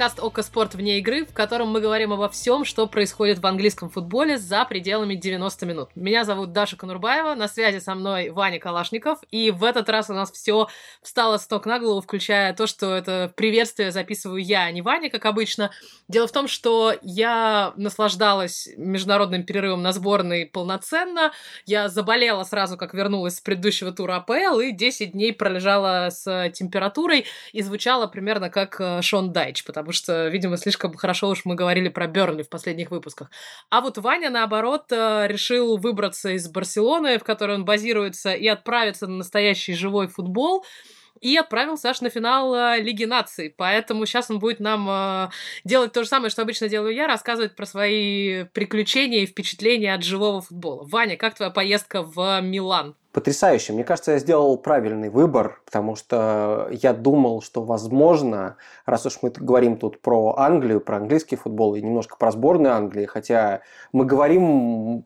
подкаст «Око Спорт вне игры», в котором мы говорим обо всем, что происходит в английском футболе за пределами 90 минут. Меня зовут Даша Конурбаева, на связи со мной Ваня Калашников, и в этот раз у нас все встало с ног на голову, включая то, что это приветствие записываю я, а не Ваня, как обычно. Дело в том, что я наслаждалась международным перерывом на сборной полноценно, я заболела сразу, как вернулась с предыдущего тура АПЛ, и 10 дней пролежала с температурой, и звучала примерно как э, Шон Дайч, потому что, видимо, слишком хорошо уж мы говорили про Бернли в последних выпусках. А вот Ваня, наоборот, э, решил выбраться из Барселоны, в которой он базируется, и отправиться на настоящий живой футбол и отправился аж на финал э, Лиги наций. Поэтому сейчас он будет нам э, делать то же самое, что обычно делаю я, рассказывать про свои приключения и впечатления от живого футбола. Ваня, как твоя поездка в Милан? Потрясающе. Мне кажется, я сделал правильный выбор, потому что я думал, что, возможно, раз уж мы говорим тут про Англию, про английский футбол и немножко про сборную Англии, хотя мы говорим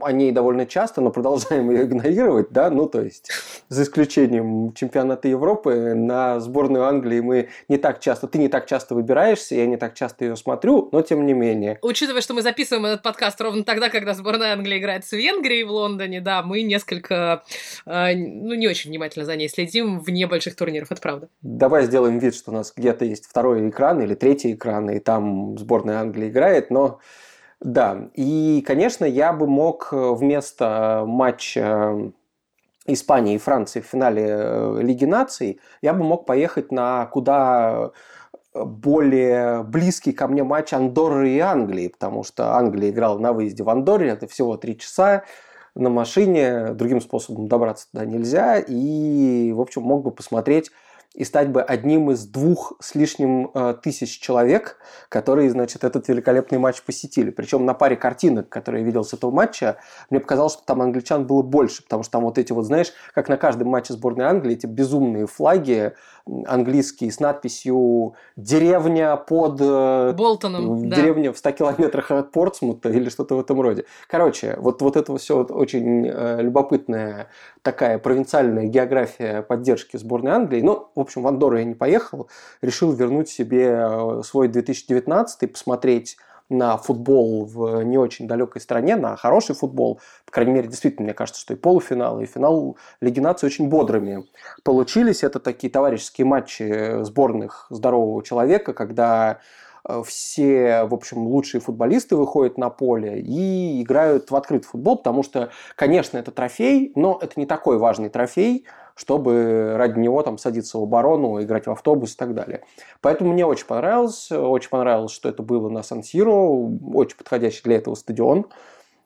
о ней довольно часто, но продолжаем ее игнорировать, да, ну, то есть, за исключением чемпионата Европы, на сборную Англии мы не так часто, ты не так часто выбираешься, я не так часто ее смотрю, но тем не менее. Учитывая, что мы записываем этот подкаст ровно тогда, когда сборная Англии играет с Венгрией в Лондоне, да, мы несколько ну, не очень внимательно за ней следим вне больших турниров, это правда. Давай сделаем вид, что у нас где-то есть второй экран или третий экран, и там сборная Англии играет, но да, и, конечно, я бы мог вместо матча Испании и Франции в финале э, Лиги наций, я бы мог поехать на куда более близкий ко мне матч Андорры и Англии, потому что Англия играла на выезде в Андорре, это всего три часа, на машине, другим способом добраться туда нельзя, и, в общем, мог бы посмотреть и стать бы одним из двух с лишним э, тысяч человек, которые, значит, этот великолепный матч посетили. Причем на паре картинок, которые я видел с этого матча, мне показалось, что там англичан было больше, потому что там вот эти вот, знаешь, как на каждом матче сборной Англии, эти безумные флаги английские с надписью «Деревня под...» э, Болтоном, Деревня да. в 100 километрах от Портсмута или что-то в этом роде. Короче, вот, вот это все очень э, любопытная такая провинциальная география поддержки сборной Англии. Ну, в общем, в Андорру я не поехал, решил вернуть себе э, свой 2019 и посмотреть на футбол в не очень далекой стране, на хороший футбол. По крайней мере, действительно, мне кажется, что и полуфинал, и финал Лиги нации очень бодрыми получились. Это такие товарищеские матчи сборных здорового человека, когда э, все, в общем, лучшие футболисты выходят на поле и играют в открытый футбол, потому что, конечно, это трофей, но это не такой важный трофей, чтобы ради него там садиться в оборону, играть в автобус и так далее. Поэтому мне очень понравилось. Очень понравилось, что это было на Сан-Сиро. Очень подходящий для этого стадион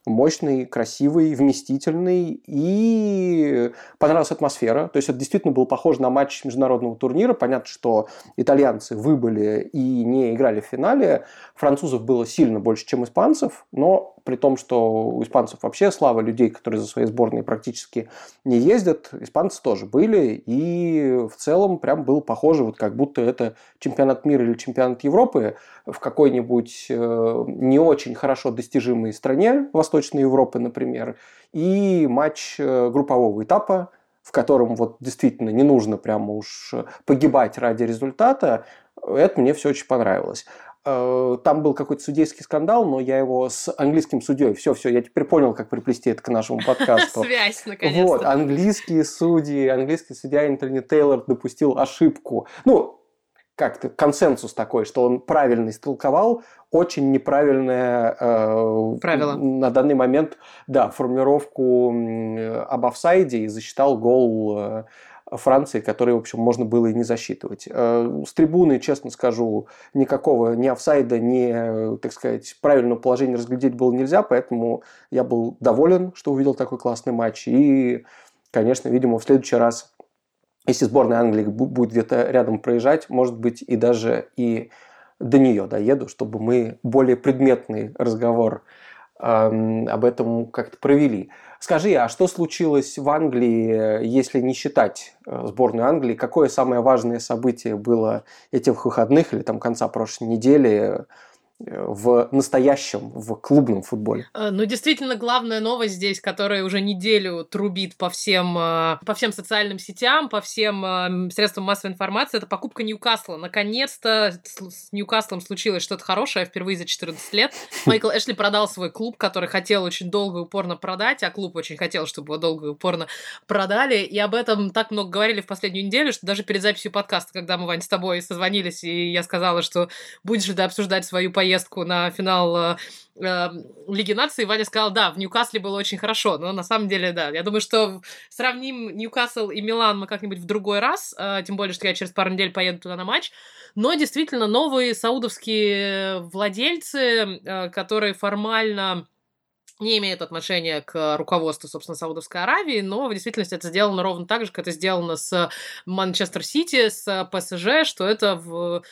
мощный, красивый, вместительный, и понравилась атмосфера. То есть это действительно было похоже на матч международного турнира. Понятно, что итальянцы выбыли и не играли в финале. Французов было сильно больше, чем испанцев, но при том, что у испанцев вообще слава людей, которые за своей сборной практически не ездят, испанцы тоже были, и в целом прям было похоже, вот как будто это чемпионат мира или чемпионат Европы в какой-нибудь э, не очень хорошо достижимой стране, Восточной Европы, например, и матч э, группового этапа, в котором вот действительно не нужно прямо уж погибать ради результата, это мне все очень понравилось. Э, там был какой-то судейский скандал, но я его с английским судьей. Все, все, я теперь понял, как приплести это к нашему подкасту. Связь, наконец-то. Вот, английские судьи, английский судья Энтони Тейлор допустил ошибку. Ну, как-то консенсус такой, что он правильно истолковал очень неправильное э, правило на данный момент, да, формулировку об офсайде и засчитал гол э, Франции, который, в общем, можно было и не засчитывать. Э, с трибуны, честно скажу, никакого ни офсайда, ни, так сказать, правильного положения разглядеть было нельзя, поэтому я был доволен, что увидел такой классный матч. И, конечно, видимо, в следующий раз если сборная Англии будет где-то рядом проезжать, может быть, и даже и до нее доеду, чтобы мы более предметный разговор э, об этом как-то провели. Скажи, а что случилось в Англии, если не считать э, сборную Англии? Какое самое важное событие было этих выходных или там конца прошлой недели в настоящем, в клубном футболе. Э, ну, действительно, главная новость здесь, которая уже неделю трубит по всем, э, по всем социальным сетям, по всем э, средствам массовой информации, это покупка Ньюкасла. Наконец-то с Ньюкаслом случилось что-то хорошее впервые за 14 лет. Майкл Эшли продал свой клуб, который хотел очень долго и упорно продать, а клуб очень хотел, чтобы его долго и упорно продали. И об этом так много говорили в последнюю неделю, что даже перед записью подкаста, когда мы, Вань, с тобой созвонились, и я сказала, что будешь ли ты обсуждать свою поездку поездку на финал э, э, Лиги Нации, Ваня сказал, да, в Ньюкасле было очень хорошо, но на самом деле, да, я думаю, что сравним Ньюкасл и Милан мы как-нибудь в другой раз, э, тем более, что я через пару недель поеду туда на матч, но действительно новые саудовские владельцы, э, которые формально не имеют отношения к руководству, собственно, Саудовской Аравии, но в действительности это сделано ровно так же, как это сделано с Манчестер Сити, с ПСЖ, что это в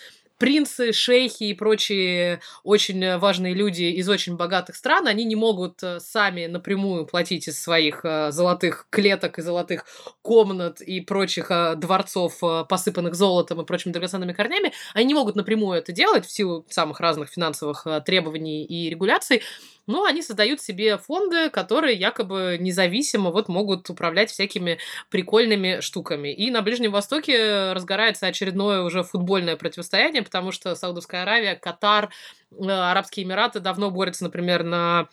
принцы, шейхи и прочие очень важные люди из очень богатых стран, они не могут э, сами напрямую платить из своих э, золотых клеток и золотых комнат и прочих э, дворцов, посыпанных золотом и прочими драгоценными корнями, они не могут напрямую это делать в силу самых разных финансовых требований и регуляций, но они создают себе фонды, которые якобы независимо вот могут управлять всякими прикольными штуками. И на Ближнем Востоке разгорается очередное уже футбольное противостояние, потому что Саудовская Аравия, Катар, э, Арабские Эмираты давно борются, например, на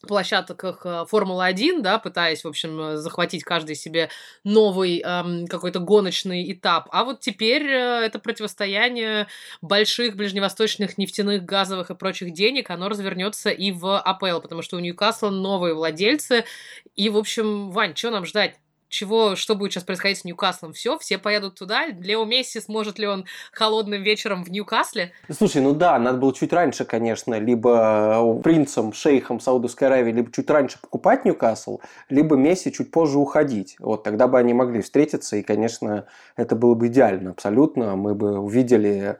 площадках э, Формулы-1, да, пытаясь, в общем, э, захватить каждый себе новый эм, какой-то гоночный этап. А вот теперь э, это противостояние больших ближневосточных нефтяных, газовых и прочих денег, оно развернется и в АПЛ, потому что у Ньюкасла новые владельцы. И, в общем, Вань, что нам ждать? Чего, что будет сейчас происходить с Ньюкаслом. Все, все поедут туда. Лео Месси, сможет ли он холодным вечером в Ньюкасле? Слушай, ну да, надо было чуть раньше, конечно, либо принцем, шейхом Саудовской Аравии, либо чуть раньше покупать Ньюкасл, либо Месси чуть позже уходить. Вот тогда бы они могли встретиться, и, конечно, это было бы идеально абсолютно. Мы бы увидели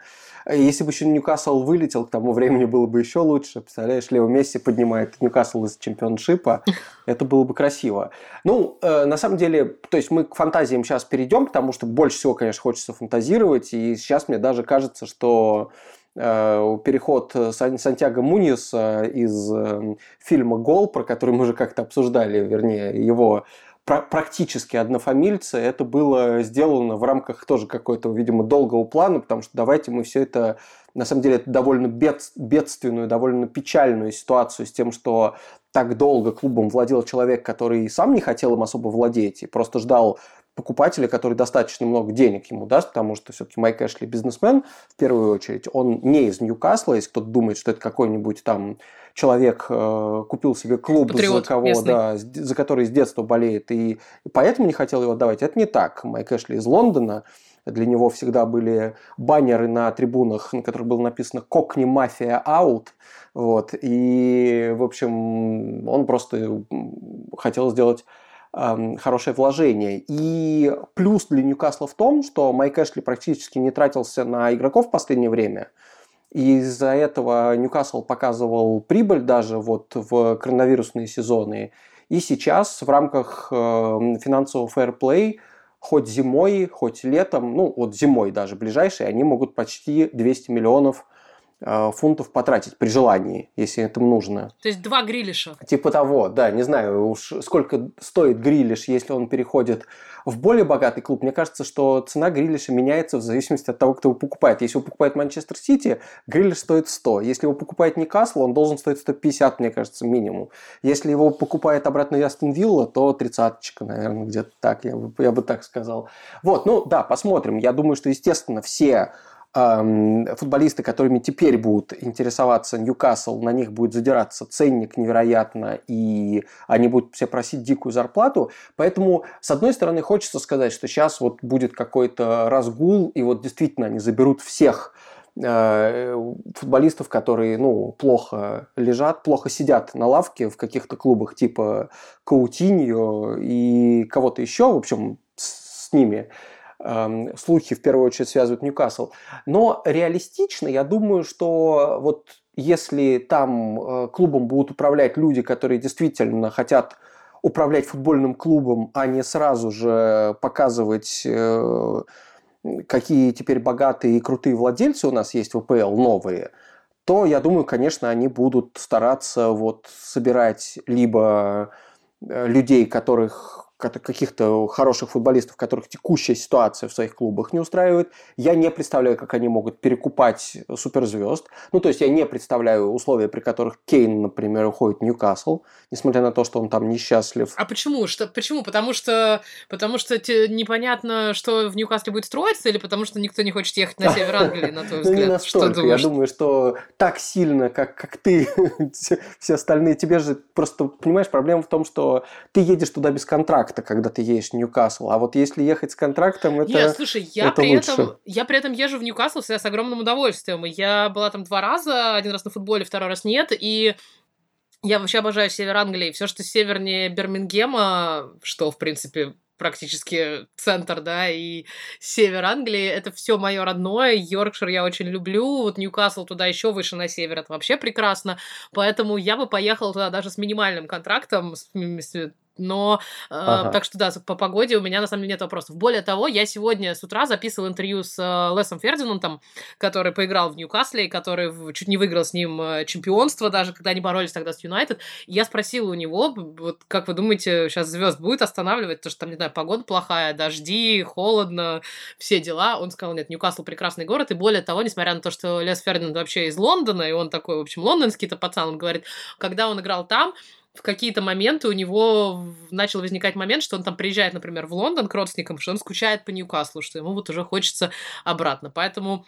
если бы еще Ньюкасл вылетел, к тому времени было бы еще лучше. Представляешь, Лео Месси поднимает Ньюкасл из чемпионшипа. Это было бы красиво. Ну, э, на самом деле, то есть мы к фантазиям сейчас перейдем, потому что больше всего, конечно, хочется фантазировать. И сейчас мне даже кажется, что э, переход Сантьяго Муниса из э, фильма «Гол», про который мы уже как-то обсуждали, вернее, его практически однофамильцы. Это было сделано в рамках тоже какой-то, видимо, долгого плана, потому что давайте мы все это, на самом деле, это довольно бед, бедственную, довольно печальную ситуацию с тем, что так долго клубом владел человек, который сам не хотел им особо владеть и просто ждал покупателя, который достаточно много денег ему даст, потому что все-таки Майк Эшли бизнесмен, в первую очередь, он не из Ньюкасла, если кто-то думает, что это какой-нибудь там человек э, купил себе клуб, Патриот за кого, да, за который с детства болеет, и, и поэтому не хотел его отдавать. Это не так. Майк Эшли из Лондона, для него всегда были баннеры на трибунах, на которых было написано «Кокни мафия аут». Вот. И, в общем, он просто хотел сделать хорошее вложение. И плюс для Ньюкасла в том, что Майк Эшли практически не тратился на игроков в последнее время. И из-за этого Ньюкасл показывал прибыль даже вот в коронавирусные сезоны. И сейчас в рамках финансового фэрплей хоть зимой, хоть летом, ну вот зимой даже ближайшие, они могут почти 200 миллионов фунтов потратить при желании, если это нужно. То есть два грилиша. Типа того, да, не знаю уж сколько стоит грилиш, если он переходит в более богатый клуб. Мне кажется, что цена грилиша меняется в зависимости от того, кто его покупает. Если его покупает Манчестер Сити, грилиш стоит 100. Если его покупает Ньюкасл, он должен стоить 150, мне кажется, минимум. Если его покупает обратно Астон Вилла, то тридцаточка, наверное, где-то так, я бы, я бы так сказал. Вот, ну да, посмотрим. Я думаю, что, естественно, все футболисты, которыми теперь будут интересоваться Ньюкасл, на них будет задираться ценник невероятно, и они будут все просить дикую зарплату. Поэтому, с одной стороны, хочется сказать, что сейчас вот будет какой-то разгул, и вот действительно они заберут всех э, футболистов, которые ну, плохо лежат, плохо сидят на лавке в каких-то клубах типа Каутиньо и кого-то еще, в общем, с, ними – слухи в первую очередь связывают Ньюкасл. Но реалистично, я думаю, что вот если там э, клубом будут управлять люди, которые действительно хотят управлять футбольным клубом, а не сразу же показывать, э, какие теперь богатые и крутые владельцы у нас есть в ВПЛ новые, то, я думаю, конечно, они будут стараться вот собирать либо э, людей, которых каких-то хороших футболистов, которых текущая ситуация в своих клубах не устраивает. Я не представляю, как они могут перекупать суперзвезд. Ну, то есть я не представляю условия, при которых Кейн, например, уходит в Ньюкасл, несмотря на то, что он там несчастлив. А почему? Что, почему? Потому что, потому что те, непонятно, что в Ньюкасле будет строиться, или потому что никто не хочет ехать на север Англии, на твой взгляд? Ну, не настолько. Я думаю, что так сильно, как, как ты, все остальные, тебе же просто, понимаешь, проблема в том, что ты едешь туда без контракта контракта, когда ты едешь в Ньюкасл. А вот если ехать с контрактом, это Нет, слушай, я это при лучше. этом я при этом езжу в Ньюкасл всегда с огромным удовольствием. Я была там два раза, один раз на футболе, второй раз нет, и я вообще обожаю север Англии. Все, что севернее Бирмингема, что, в принципе, практически центр, да, и север Англии, это все мое родное. Йоркшир я очень люблю, вот Ньюкасл туда еще выше на север, это вообще прекрасно. Поэтому я бы поехала туда даже с минимальным контрактом, с, с но э, ага. так что да, по погоде у меня на самом деле нет вопросов. Более того, я сегодня с утра записывал интервью с э, Лесом Фердинандом, который поиграл в Ньюкасле, который в, чуть не выиграл с ним э, чемпионство, даже когда они боролись тогда с Юнайтед. Я спросила у него, вот как вы думаете, сейчас звезд будет останавливать, то что там, не знаю, погода плохая, дожди, холодно, все дела. Он сказал, нет, Ньюкасл прекрасный город, и более того, несмотря на то, что Лес Фердинанд вообще из Лондона, и он такой, в общем, лондонский-то пацан, он говорит, когда он играл там, в какие-то моменты у него начал возникать момент, что он там приезжает, например, в Лондон к родственникам, что он скучает по Ньюкаслу, что ему вот уже хочется обратно. Поэтому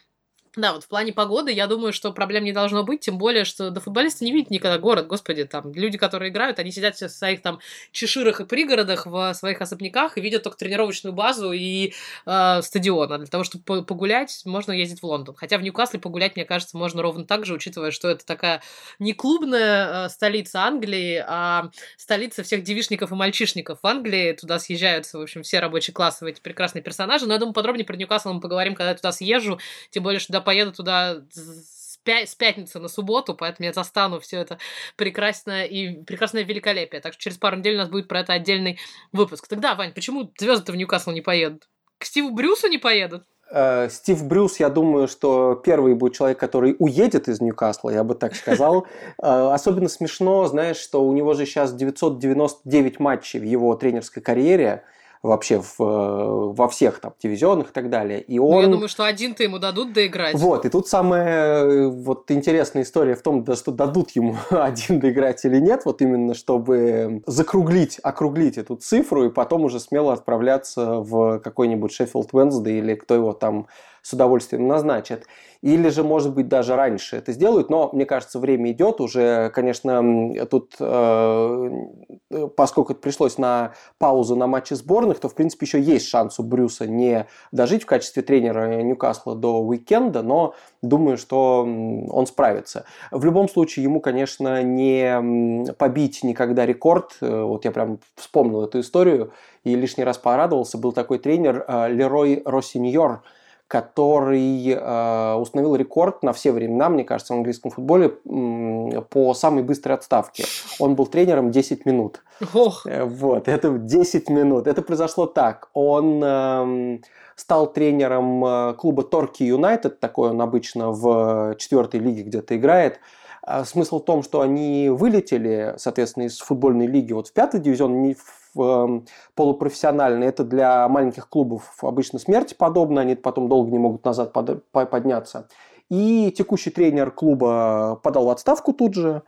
да, вот в плане погоды, я думаю, что проблем не должно быть, тем более, что до футболиста не видят никогда город, господи, там, люди, которые играют, они сидят все в своих там чеширах и пригородах, в своих особняках и видят только тренировочную базу и э, стадион, а для того, чтобы погулять, можно ездить в Лондон. Хотя в Ньюкасле погулять, мне кажется, можно ровно так же, учитывая, что это такая не клубная э, столица Англии, а столица всех девишников и мальчишников в Англии, туда съезжаются, в общем, все рабочие классы, эти прекрасные персонажи, но я думаю, подробнее про Ньюкасл мы поговорим, когда я туда съезжу, тем более, что поеду туда с, пя- с пятницы на субботу, поэтому я застану все это прекрасное и прекрасное великолепие. Так что через пару недель у нас будет про это отдельный выпуск. Тогда, Вань, почему звезды в Ньюкасл не поедут? К Стиву Брюсу не поедут? Э, Стив Брюс, я думаю, что первый будет человек, который уедет из Ньюкасла, я бы так сказал. Э, особенно смешно, знаешь, что у него же сейчас 999 матчей в его тренерской карьере – вообще в, э, во всех там дивизионах и так далее. И он... Ну, я думаю, что один-то ему дадут доиграть. Вот, и тут самая э, вот интересная история в том, что дадут ему один доиграть или нет, вот именно чтобы закруглить, округлить эту цифру и потом уже смело отправляться в какой-нибудь Шеффилд Венсдей или кто его там с удовольствием назначат. Или же, может быть, даже раньше это сделают, но, мне кажется, время идет уже, конечно, тут, э, поскольку пришлось на паузу на матче сборных, то, в принципе, еще есть шанс у Брюса не дожить в качестве тренера Ньюкасла до уикенда, но думаю, что он справится. В любом случае, ему, конечно, не побить никогда рекорд. Э, вот я прям вспомнил эту историю и лишний раз порадовался. Был такой тренер э, Лерой Росиньор, который э, установил рекорд на все времена, мне кажется, в английском футболе по самой быстрой отставке. Он был тренером 10 минут. Ох. Э, вот, это 10 минут. Это произошло так. Он э, стал тренером э, клуба Торки Юнайтед, такой он обычно в четвертой лиге где-то играет. Смысл в том, что они вылетели, соответственно, из футбольной лиги вот в пятый дивизион, не в Эм, полупрофессиональные, это для маленьких клубов обычно смерти подобно, они потом долго не могут назад подняться. И текущий тренер клуба подал в отставку тут же,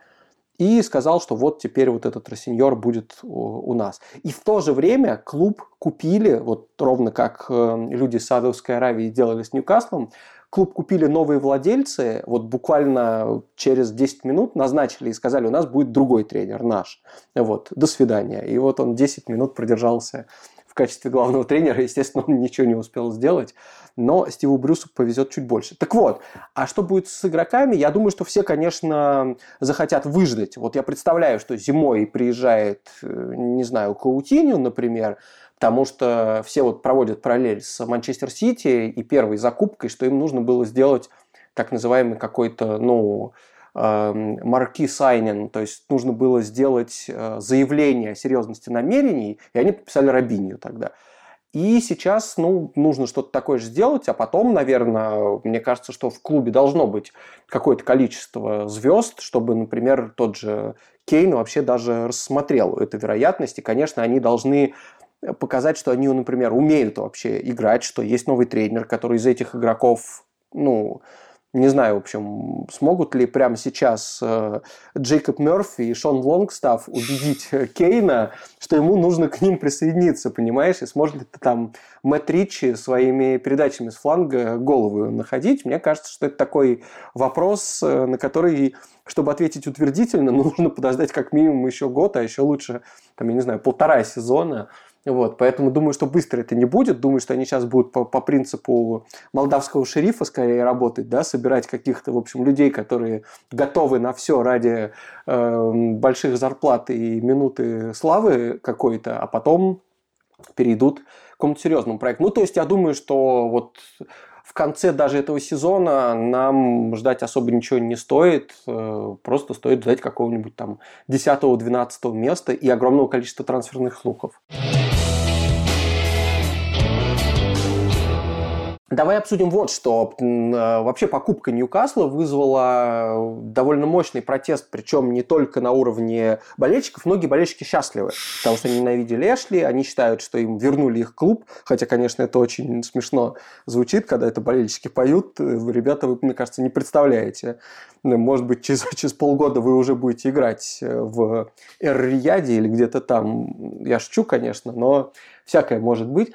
и сказал, что вот теперь вот этот Росиньор будет у нас. И в то же время клуб купили, вот ровно как э, люди из Саудовской Аравии делали с Ньюкаслом, клуб купили новые владельцы, вот буквально через 10 минут назначили и сказали, у нас будет другой тренер, наш. Вот, до свидания. И вот он 10 минут продержался в качестве главного тренера. Естественно, он ничего не успел сделать, но Стиву Брюсу повезет чуть больше. Так вот, а что будет с игроками? Я думаю, что все, конечно, захотят выждать. Вот я представляю, что зимой приезжает, э, не знаю, Каутиню, например, потому что все вот проводят параллель с Манчестер Сити и первой закупкой, что им нужно было сделать так называемый какой-то, ну, марки сайнин, то есть нужно было сделать э, заявление о серьезности намерений, и они подписали Робинью тогда. И сейчас, ну, нужно что-то такое же сделать, а потом, наверное, мне кажется, что в клубе должно быть какое-то количество звезд, чтобы, например, тот же Кейн вообще даже рассмотрел эту вероятность. И, конечно, они должны показать, что они, например, умеют вообще играть, что есть новый тренер, который из этих игроков, ну, не знаю, в общем, смогут ли прямо сейчас э, Джейкоб Мерфи и Шон Лонгстаф убедить Кейна, что ему нужно к ним присоединиться, понимаешь? И сможет ли там Мэтт Ричи своими передачами с фланга голову находить? Мне кажется, что это такой вопрос, э, на который, чтобы ответить утвердительно, нужно подождать как минимум еще год, а еще лучше, там, я не знаю, полтора сезона, вот, поэтому думаю, что быстро это не будет. Думаю, что они сейчас будут по, по принципу молдавского шерифа скорее работать, да, собирать каких-то, в общем, людей, которые готовы на все ради э, больших зарплат и минуты славы какой-то, а потом перейдут к какому-то серьезному проекту. Ну, то есть я думаю, что вот в конце даже этого сезона нам ждать особо ничего не стоит. Э, просто стоит ждать какого-нибудь там 10-12 места и огромного количества трансферных слухов. Давай обсудим вот что. Э, вообще покупка Ньюкасла вызвала довольно мощный протест, причем не только на уровне болельщиков. Многие болельщики счастливы, потому что они ненавидели Эшли, они считают, что им вернули их клуб, хотя, конечно, это очень смешно звучит, когда это болельщики поют. Э, ребята, вы, мне кажется, не представляете. Может быть, через, через полгода вы уже будете играть э, в Эр-Рияде или где-то там. Я шучу, конечно, но всякое может быть.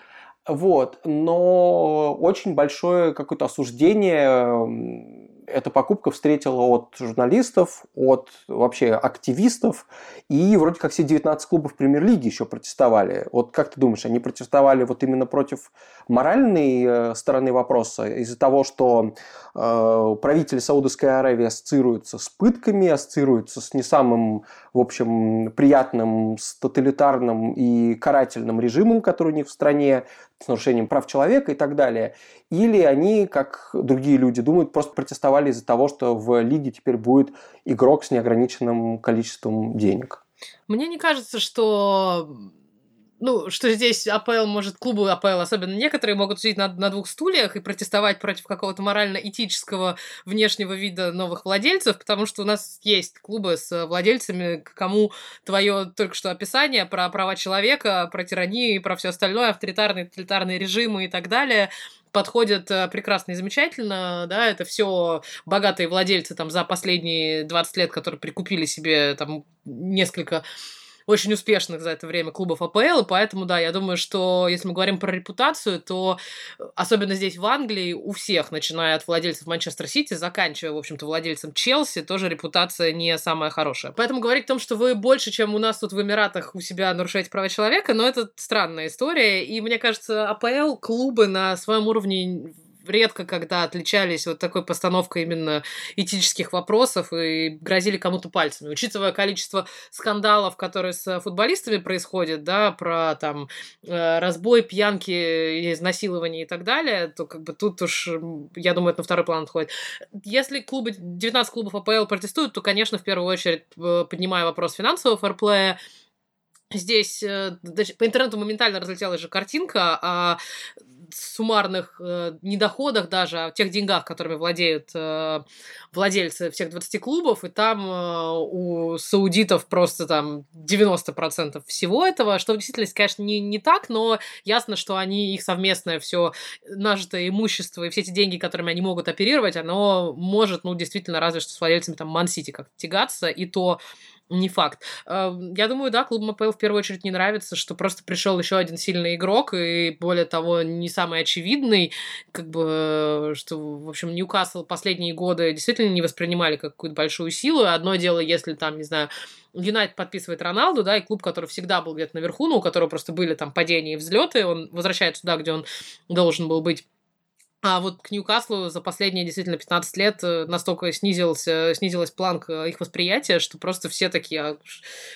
Вот, но очень большое какое-то осуждение эта покупка встретила от журналистов, от вообще активистов, и вроде как все 19 клубов премьер-лиги еще протестовали. Вот как ты думаешь, они протестовали вот именно против моральной э, стороны вопроса, из-за того, что э, правители Саудовской Аравии ассоциируются с пытками, ассоциируются с не самым, в общем, приятным, с тоталитарным и карательным режимом, который у них в стране, с нарушением прав человека и так далее. Или они, как другие люди думают, просто протестовали из-за того, что в лиге теперь будет игрок с неограниченным количеством денег. Мне не кажется, что ну, что здесь АПЛ может, клубы АПЛ, особенно некоторые, могут сидеть на, на двух стульях и протестовать против какого-то морально-этического внешнего вида новых владельцев, потому что у нас есть клубы с владельцами, кому твое только что описание про права человека, про тиранию и про все остальное, авторитарные, тоталитарные режимы и так далее, подходят э, прекрасно и замечательно, да, это все богатые владельцы там за последние 20 лет, которые прикупили себе там несколько очень успешных за это время клубов АПЛ, и поэтому, да, я думаю, что если мы говорим про репутацию, то э, особенно здесь в Англии у всех, начиная от владельцев Манчестер Сити, заканчивая, в общем-то, владельцем Челси, тоже репутация не самая хорошая. Поэтому говорить о том, что вы больше, чем у нас тут в Эмиратах у себя нарушаете права человека, но это странная история, и мне кажется, АПЛ клубы на своем уровне редко когда отличались вот такой постановкой именно этических вопросов и грозили кому-то пальцами. Учитывая количество скандалов, которые с футболистами происходят, да, про там э, разбой, пьянки, изнасилование и так далее, то как бы тут уж, я думаю, это на второй план отходит. Если клубы, 19 клубов АПЛ протестуют, то, конечно, в первую очередь э, поднимая вопрос финансового фэрплея, Здесь э, по интернету моментально разлетелась же картинка о суммарных э, недоходах даже, о тех деньгах, которыми владеют э, владельцы всех 20 клубов, и там э, у саудитов просто там 90% всего этого, что в действительности, конечно, не, не так, но ясно, что они, их совместное все нажитое имущество и все эти деньги, которыми они могут оперировать, оно может, ну, действительно, разве что с владельцами там Ман-Сити как-то тягаться, и то не факт. Я думаю, да, клубу МПЛ в первую очередь не нравится, что просто пришел еще один сильный игрок, и более того, не самый очевидный, как бы, что, в общем, Ньюкасл последние годы действительно не воспринимали как какую-то большую силу. Одно дело, если там, не знаю, Юнайт подписывает Роналду, да, и клуб, который всегда был где-то наверху, но у которого просто были там падения и взлеты, он возвращается туда, где он должен был быть А вот к Ньюкаслу за последние действительно 15 лет э, настолько снизился, снизилась планка их восприятия, что просто все такие, а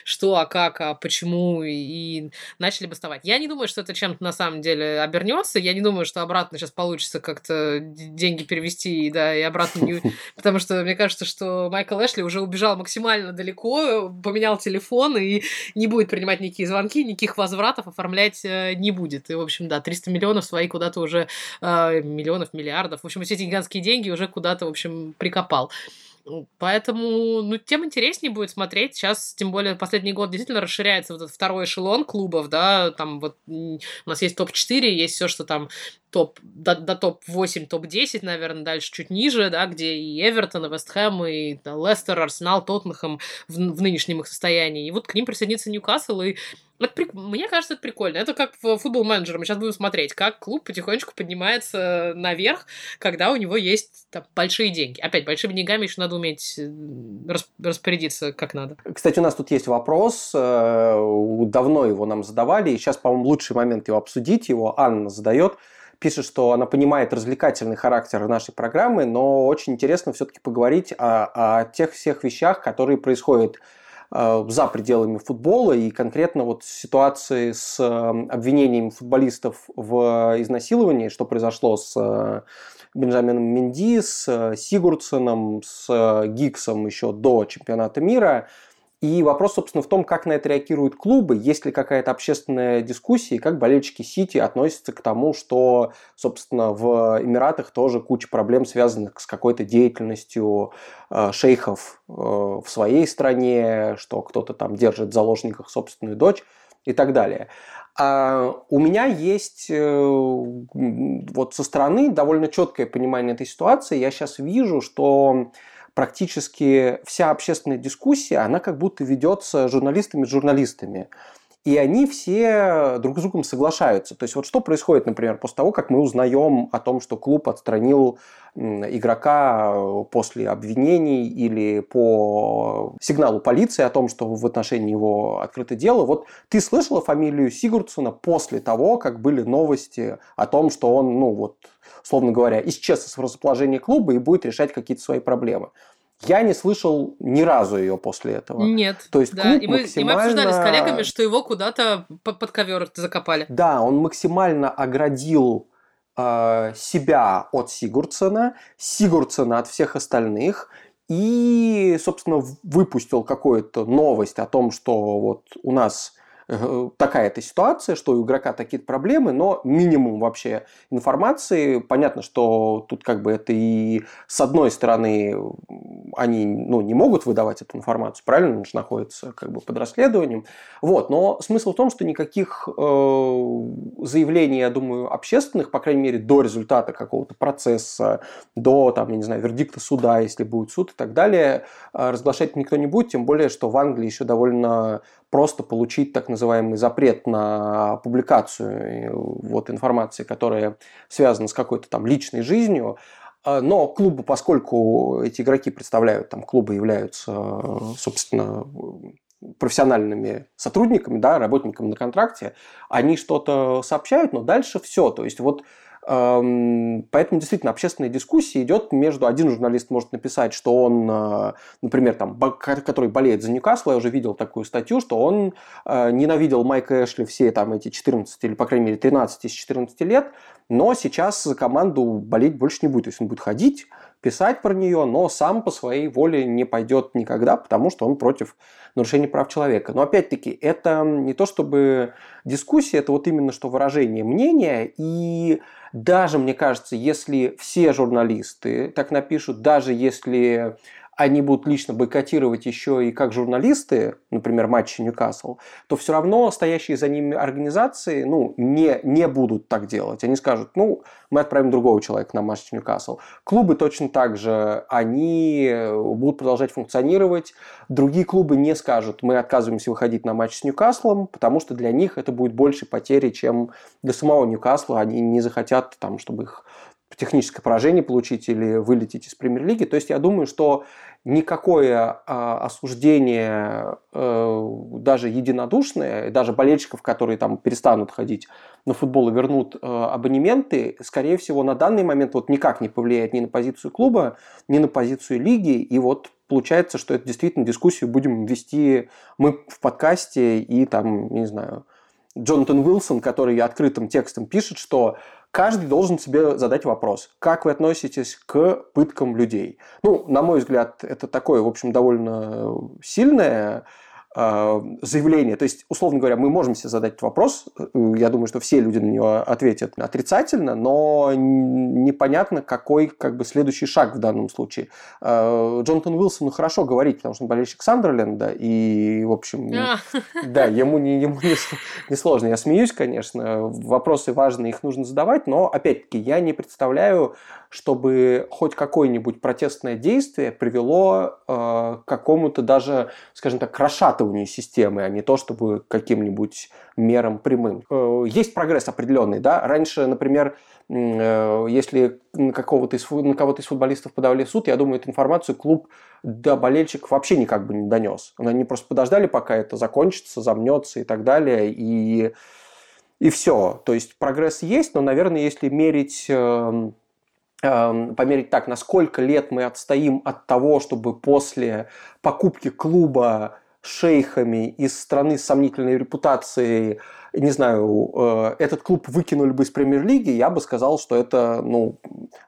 что, а как, а почему, и, и начали бастовать. Я не думаю, что это чем-то на самом деле обернется. Я не думаю, что обратно сейчас получится как-то деньги перевести, да, и обратно не... Потому что мне кажется, что Майкл Эшли уже убежал максимально далеко, поменял телефон и не будет принимать никакие звонки, никаких возвратов оформлять э, не будет. И, в общем, да, 300 миллионов свои куда-то уже э, миллионов, миллиардов. В общем, все эти гигантские деньги уже куда-то, в общем, прикопал. Поэтому, ну, тем интереснее будет смотреть. Сейчас, тем более, последний год действительно расширяется вот этот второй эшелон клубов, да, там вот у нас есть топ-4, есть все, что там топ, до, до топ-8, топ-10, наверное, дальше чуть ниже, да, где и Эвертон, и Вест Хэм, и да, Лестер, Арсенал, Тоттенхэм в, в нынешнем их состоянии. И вот к ним присоединится Ньюкасл, и это, мне кажется, это прикольно. Это как в футбол менеджер. Мы сейчас будем смотреть, как клуб потихонечку поднимается наверх, когда у него есть там, большие деньги. Опять, большими деньгами еще надо уметь э, распорядиться как надо. Кстати, у нас тут есть вопрос. Э, давно его нам задавали, и сейчас, по-моему, лучший момент его обсудить. Его Анна задает пишет, что она понимает развлекательный характер нашей программы, но очень интересно все-таки поговорить о, о тех всех вещах, которые происходят за пределами футбола и конкретно вот ситуации с э, обвинением футболистов в изнасиловании, что произошло с э, Бенджамином Менди, с Сигурдсоном, с Гиксом еще до чемпионата мира – и вопрос, собственно, в том, как на это реагируют клубы, есть ли какая-то общественная дискуссия, и как болельщики Сити относятся к тому, что, собственно, в Эмиратах тоже куча проблем, связанных с какой-то деятельностью э, шейхов э, в своей стране, что кто-то там держит в заложниках собственную дочь и так далее. А у меня есть э, вот со стороны довольно четкое понимание этой ситуации. Я сейчас вижу, что практически вся общественная дискуссия, она как будто ведется журналистами журналистами. И они все друг с другом соглашаются. То есть вот что происходит, например, после того, как мы узнаем о том, что клуб отстранил игрока после обвинений или по сигналу полиции о том, что в отношении его открыто дело. Вот ты слышала фамилию Сигурдсона после того, как были новости о том, что он, ну вот, условно говоря, исчез из расположения клуба и будет решать какие-то свои проблемы. Я не слышал ни разу ее после этого. Нет. То есть да. и, мы, максимально... и мы обсуждали с коллегами, что его куда-то под ковер закопали. Да, он максимально оградил э, себя от Сигурдсона, Сигурдсона от всех остальных и, собственно, выпустил какую-то новость о том, что вот у нас такая-то ситуация, что у игрока такие проблемы, но минимум вообще информации. Понятно, что тут как бы это и с одной стороны они ну, не могут выдавать эту информацию, правильно, он же находится как бы под расследованием. Вот, но смысл в том, что никаких э, заявлений, я думаю, общественных, по крайней мере, до результата какого-то процесса, до, там, я не знаю, вердикта суда, если будет суд и так далее, э, разглашать никто не будет, тем более, что в Англии еще довольно просто получить так называемый запрет на публикацию э, вот, информации, которая связана с какой-то там личной жизнью. А, но клубы, поскольку эти игроки представляют, там клубы являются, собственно, профессиональными сотрудниками, да, работниками на контракте, они что-то сообщают, но дальше все. То есть вот поэтому действительно общественная дискуссия идет между... Один журналист может написать, что он, э, например, там, который болеет за Ньюкасл, я уже видел такую статью, что он э, ненавидел Майка Эшли все там эти 14 или, по крайней мере, 13 из 14 лет, но сейчас за команду болеть больше не будет. То есть он будет ходить, писать про нее, но сам по своей воле не пойдет никогда, потому что он против нарушения прав человека. Но опять-таки, это не то чтобы дискуссия, это вот именно что выражение мнения. И даже, мне кажется, если все журналисты так напишут, даже если они будут лично бойкотировать еще и как журналисты, например, матчи Ньюкасл, то все равно стоящие за ними организации ну, не, не будут так делать. Они скажут, ну, мы отправим другого человека на матч Ньюкасл. Клубы точно так же, они будут продолжать функционировать. Другие клубы не скажут, мы отказываемся выходить на матч с Ньюкаслом, потому что для них это будет больше потери, чем для самого Ньюкасла. Они не захотят, там, чтобы их техническое поражение получить или вылететь из премьер-лиги. То есть я думаю, что никакое а, осуждение э, даже единодушное, даже болельщиков, которые там перестанут ходить на футбол и вернут э, абонементы, скорее всего, на данный момент вот никак не повлияет ни на позицию клуба, ни на позицию лиги. И вот получается, что это действительно дискуссию будем вести мы в подкасте и там, не знаю, Джонатан Уилсон, который открытым текстом пишет, что каждый должен себе задать вопрос, как вы относитесь к пыткам людей. Ну, на мой взгляд, это такое, в общем, довольно сильное а, заявление. То есть, условно говоря, мы можем себе задать вопрос. Я думаю, что все люди на него ответят отрицательно, но непонятно, какой как бы следующий шаг в данном случае. А, Джонатан Уилсон ну, хорошо говорить, потому что он болельщик Сандерленда, и, в общем, а. да, ему не, ему не, не сложно. Я смеюсь, конечно. Вопросы важные, их нужно задавать, но, опять-таки, я не представляю, чтобы хоть какое-нибудь протестное действие привело э, к какому-то даже, скажем так, расшатыванию системы, а не то, чтобы каким-нибудь мерам прямым. Э, есть прогресс определенный, да. Раньше, например, э, если на, какого-то из, на кого-то из футболистов подавали суд, я думаю, эту информацию клуб до болельщиков вообще никак бы не донес. Они просто подождали, пока это закончится, замнется и так далее, и и все. То есть прогресс есть, но, наверное, если мерить Эм, померить так, насколько лет мы отстоим от того, чтобы после покупки клуба шейхами из страны с сомнительной репутацией, не знаю, э, этот клуб выкинули бы из премьер-лиги, я бы сказал, что это, ну,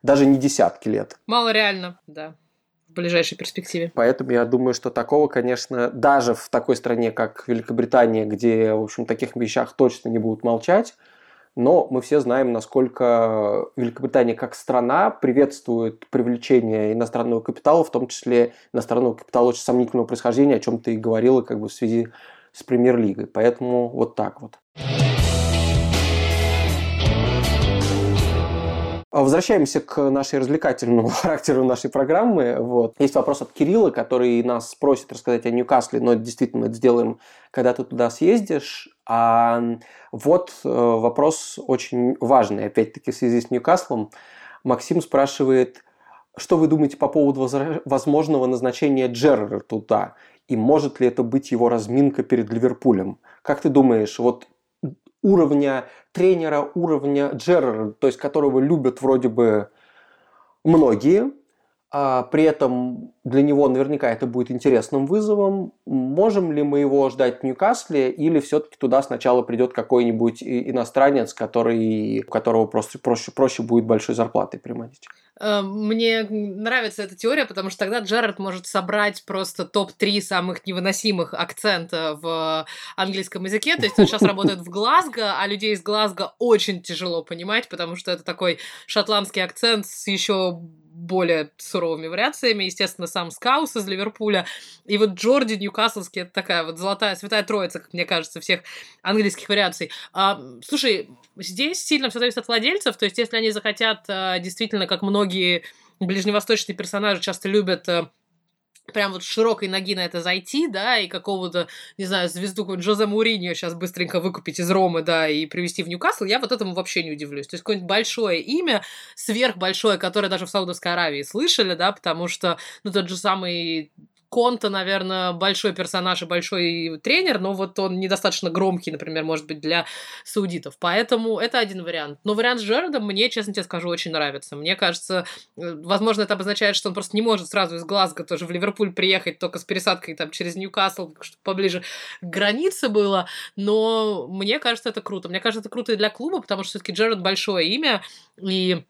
даже не десятки лет. Мало реально, да в ближайшей перспективе. Поэтому я думаю, что такого, конечно, даже в такой стране, как Великобритания, где, в общем, таких вещах точно не будут молчать, но мы все знаем, насколько Великобритания как страна приветствует привлечение иностранного капитала, в том числе иностранного капитала очень сомнительного происхождения, о чем ты и говорила как бы в связи с премьер-лигой. Поэтому вот так вот. Возвращаемся к нашей развлекательному характеру нашей программы. Вот. Есть вопрос от Кирилла, который нас просит рассказать о Ньюкасле, но действительно мы это сделаем, когда ты туда съездишь. А вот э, вопрос очень важный, опять-таки, в связи с Ньюкаслом. Максим спрашивает, что вы думаете по поводу возможного назначения Джеррера туда? И может ли это быть его разминка перед Ливерпулем? Как ты думаешь, вот уровня тренера, уровня Джеррера, то есть которого любят вроде бы многие, а при этом для него наверняка это будет интересным вызовом. Можем ли мы его ждать в Ньюкасле или все-таки туда сначала придет какой-нибудь иностранец, который, у которого просто проще, проще будет большой зарплатой приманить? Э, мне нравится эта теория, потому что тогда Джерард может собрать просто топ-3 самых невыносимых акцента в английском языке. То есть он сейчас работает в Глазго, а людей из Глазго очень тяжело понимать, потому что это такой шотландский акцент с еще более суровыми вариациями. Естественно, сам Скаус из Ливерпуля. И вот Джорди Ньюкаслский, это такая вот золотая, святая троица, как мне кажется, всех английских вариаций. А, слушай, здесь сильно все зависит от владельцев. То есть, если они захотят а, действительно, как многие ближневосточные персонажи часто любят а, прям вот широкой ноги на это зайти, да, и какого-то, не знаю, звезду какого-нибудь Жозе Муриньо сейчас быстренько выкупить из Ромы, да, и привести в Ньюкасл, я вот этому вообще не удивлюсь. То есть какое-нибудь большое имя, сверхбольшое, которое даже в Саудовской Аравии слышали, да, потому что, ну, тот же самый Конта, наверное, большой персонаж и большой тренер, но вот он недостаточно громкий, например, может быть, для саудитов. Поэтому это один вариант. Но вариант с Джерардом мне, честно тебе скажу, очень нравится. Мне кажется, э, возможно, это обозначает, что он просто не может сразу из Глазго тоже в Ливерпуль приехать только с пересадкой там через Ньюкасл, чтобы поближе к границе было. Но мне кажется, это круто. Мне кажется, это круто и для клуба, потому что все-таки Джерард большое имя, и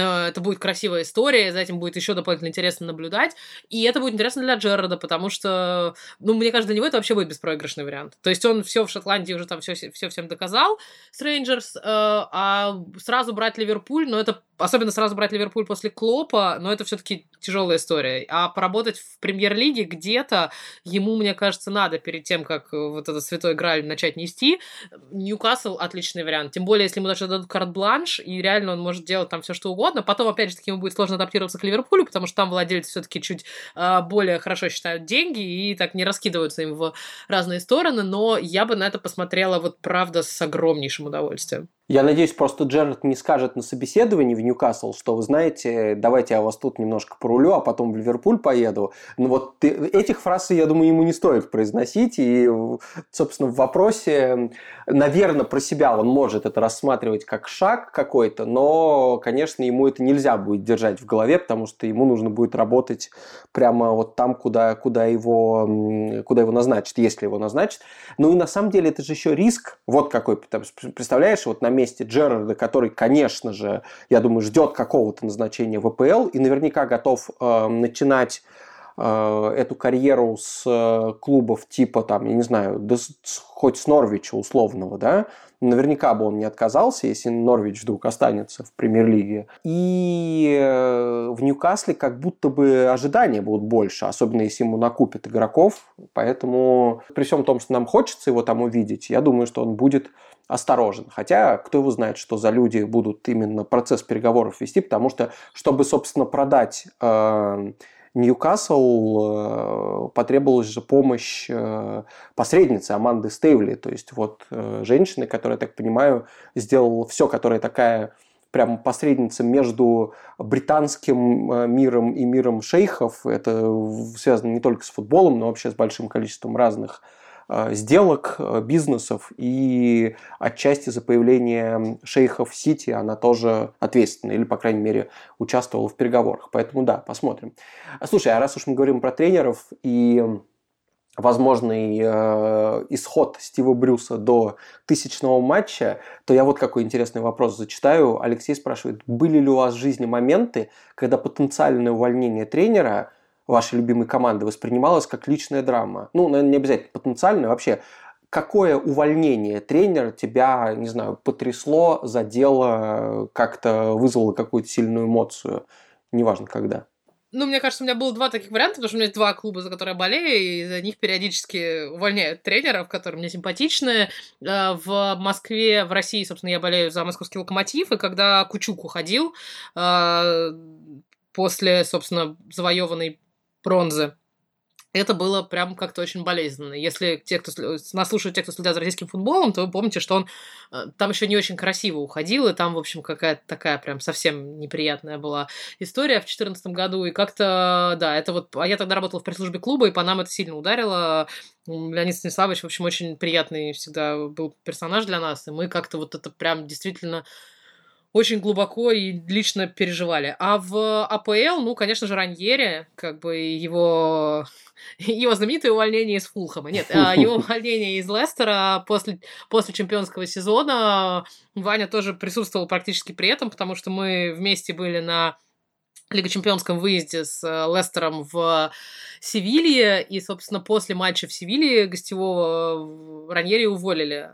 это будет красивая история, за этим будет еще дополнительно интересно наблюдать. И это будет интересно для Джерарда, потому что, ну, мне кажется, для него это вообще будет беспроигрышный вариант. То есть он все в Шотландии уже там все, все всем доказал, Стрэнджерс, э, а сразу брать Ливерпуль, но это особенно сразу брать Ливерпуль после Клопа, но это все-таки тяжелая история. А поработать в премьер-лиге где-то ему, мне кажется, надо перед тем, как вот этот святой Грааль начать нести. Ньюкасл отличный вариант. Тем более, если ему даже дадут карт-бланш, и реально он может делать там все что угодно, свободно. Потом, опять же таки, ему будет сложно адаптироваться к Ливерпулю, потому что там владельцы все-таки чуть э, более хорошо считают деньги и так не раскидываются им в разные стороны. Но я бы на это посмотрела вот правда с огромнейшим удовольствием. Я надеюсь, просто Джерард не скажет на собеседовании в Ньюкасл, что вы знаете, давайте я вас тут немножко порулю, а потом в Ливерпуль поеду. Ну вот ты, этих фраз, я думаю, ему не стоит произносить. И, собственно, в вопросе, наверное, про себя он может это рассматривать как шаг какой-то, но, конечно, ему это нельзя будет держать в голове, потому что ему нужно будет работать прямо вот там, куда, куда, его, куда его назначат, если его назначат. Ну и на самом деле это же еще риск, вот какой, представляешь, вот на месте Джерарда, который, конечно же, я думаю, ждет какого-то назначения в АПЛ и наверняка готов э, начинать эту карьеру с э, клубов типа, там, я не знаю, да, хоть с Норвича условного, да, наверняка бы он не отказался, если Норвич вдруг останется в премьер-лиге. И э, в Ньюкасле как будто бы ожидания будут больше, особенно если ему накупят игроков. Поэтому при всем том, что нам хочется его там увидеть, я думаю, что он будет осторожен. Хотя, кто его знает, что за люди будут именно процесс переговоров вести, потому что, чтобы, собственно, продать э, Ньюкасл, э, потребовалась же помощь э, посредницы Аманды Стейвли, то есть вот э, женщины, которая, так понимаю, сделала все, которая такая прям посредница между британским миром и миром шейхов. Это связано не только с футболом, но вообще с большим количеством разных сделок, э, бизнесов, и отчасти за появление шейхов Сити она тоже ответственна, или, по крайней мере, участвовала в переговорах. Поэтому да, посмотрим. Слушай, а раз уж мы говорим про тренеров и возможный э, исход Стива Брюса до тысячного матча, то я вот какой интересный вопрос зачитаю. Алексей спрашивает, были ли у вас в жизни моменты, когда потенциальное увольнение тренера – вашей любимой команды воспринималось как личная драма? Ну, наверное, не обязательно потенциально, вообще какое увольнение тренера тебя, не знаю, потрясло, задело, как-то вызвало какую-то сильную эмоцию, неважно когда? Ну, мне кажется, у меня было два таких варианта, потому что у меня есть два клуба, за которые я болею, и за них периодически увольняют тренеров, которые мне симпатичны. Э, в Москве, в России, собственно, я болею за московский локомотив, и когда Кучук уходил э, после, собственно, завоеванной бронзы. Это было прям как-то очень болезненно. Если те, кто нас слушают, те, кто следят за российским футболом, то вы помните, что он э, там еще не очень красиво уходил, и там, в общем, какая-то такая прям совсем неприятная была история в 2014 году. И как-то, да, это вот... А я тогда работала в пресс-службе клуба, и по нам это сильно ударило. Леонид Станиславович, в общем, очень приятный всегда был персонаж для нас, и мы как-то вот это прям действительно очень глубоко и лично переживали. А в АПЛ, ну, конечно же, Раньери, как бы его, его знаменитое увольнение из Фулхэма. Нет, а его увольнение из Лестера после, после чемпионского сезона. Ваня тоже присутствовал практически при этом, потому что мы вместе были на Лига чемпионском выезде с э, Лестером в Севилье, и, собственно, после матча в Севилье гостевого Раньери уволили.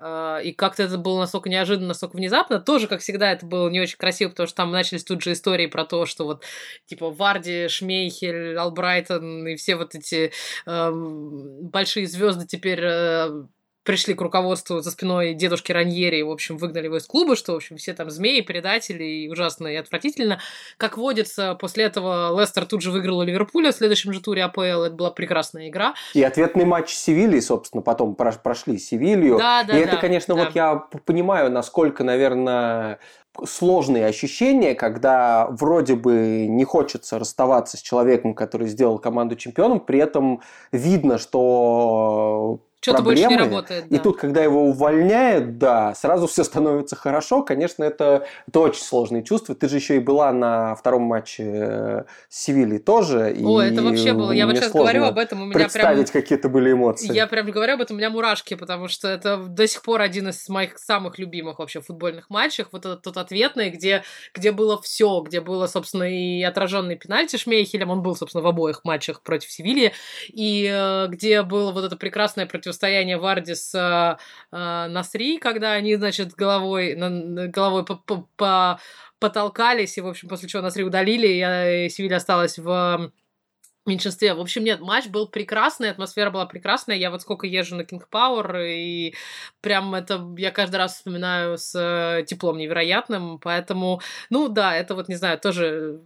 И как-то это было настолько неожиданно, настолько внезапно. Тоже, как всегда, это было не очень красиво, потому что там начались тут же истории про то, что вот, типа, Варди, Шмейхель, Албрайтон и все вот эти э, большие звезды теперь э, пришли к руководству за спиной дедушки Раньери и, в общем, выгнали его из клуба, что, в общем, все там змеи, предатели, и ужасно и отвратительно. Как водится, после этого Лестер тут же выиграл Ливерпуля в следующем же туре АПЛ. Это была прекрасная игра. И ответный матч Севильи, собственно, потом прошли Севилью. Да, да, И да, это, конечно, да. вот я понимаю, насколько, наверное, сложные ощущения, когда вроде бы не хочется расставаться с человеком, который сделал команду чемпионом, при этом видно, что что-то больше не работает. Да. И тут, когда его увольняют, да, сразу все становится хорошо. Конечно, это, это очень сложные чувства. Ты же еще и была на втором матче э, с Севильей тоже. О, это вообще было. Я вот сейчас говорю об этом, у меня представить, прям... какие-то были эмоции. Я прям говорю об этом, у меня мурашки, потому что это до сих пор один из моих самых любимых вообще футбольных матчей. Вот этот тот ответный, где, где было все, где было, собственно, и отраженный пенальти Шмейхелем, он был, собственно, в обоих матчах против Севильи, и э, где было вот это прекрасное против противостояние Варди с э, Насри, когда они, значит, головой, на, головой по, по, по, потолкались, и, в общем, после чего Насри удалили, и, и Севилья осталась в меньшинстве. В общем, нет, матч был прекрасный, атмосфера была прекрасная. Я вот сколько езжу на King Power, и прям это я каждый раз вспоминаю с теплом невероятным. Поэтому, ну да, это вот, не знаю, тоже